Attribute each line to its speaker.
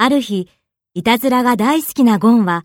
Speaker 1: ある日、いたずらが大好きなゴンは